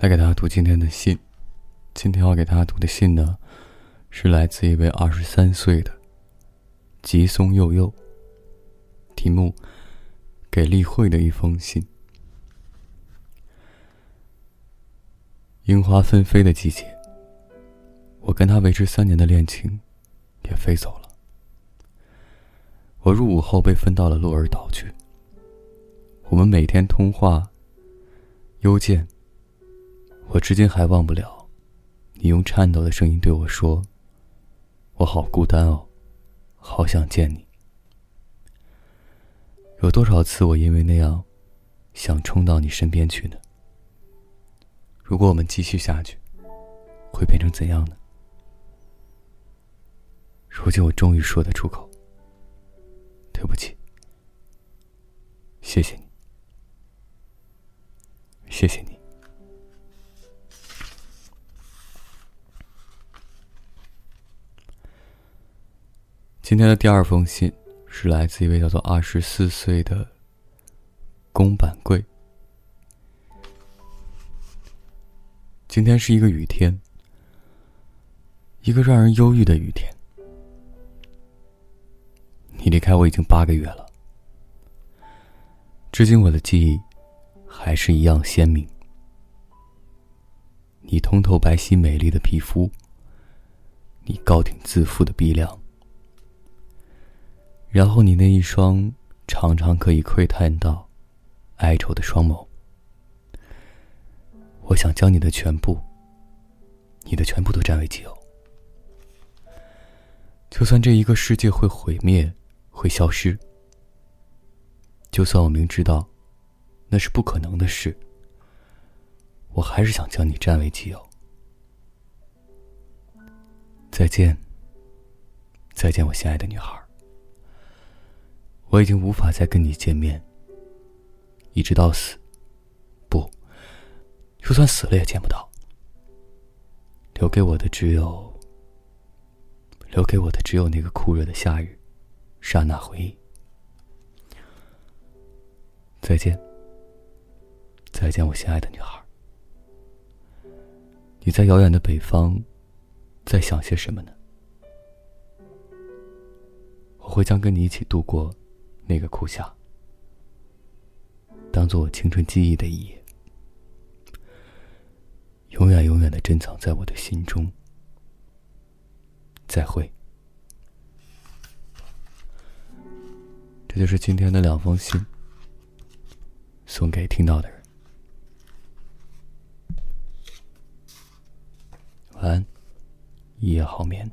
来给大家读今天的信。今天要给大家读的信呢，是来自一位二十三岁的吉松佑佑。题目：给例会的一封信。樱花纷飞的季节，我跟他维持三年的恋情也飞走了。我入伍后被分到了鹿儿岛去。我们每天通话、邮件。我至今还忘不了，你用颤抖的声音对我说：“我好孤单哦，好想见你。”有多少次我因为那样，想冲到你身边去呢？如果我们继续下去，会变成怎样呢？如今我终于说得出口。对不起，谢谢你，谢谢你。今天的第二封信是来自一位叫做二十四岁的宫板贵。今天是一个雨天，一个让人忧郁的雨天。你离开我已经八个月了，至今我的记忆还是一样鲜明。你通透白皙美丽的皮肤，你高挺自负的鼻梁。然后你那一双常常可以窥探到哀愁的双眸，我想将你的全部，你的全部都占为己有。就算这一个世界会毁灭，会消失，就算我明知道那是不可能的事，我还是想将你占为己有。再见，再见，我心爱的女孩。我已经无法再跟你见面，一直到死。不，就算死了也见不到。留给我的只有，留给我的只有那个酷热的夏日，刹那回忆。再见，再见，我心爱的女孩。你在遥远的北方，在想些什么呢？我会将跟你一起度过。那个苦夏，当做我青春记忆的一页，永远永远的珍藏在我的心中。再会。这就是今天的两封信，送给听到的人。晚安，一夜好眠。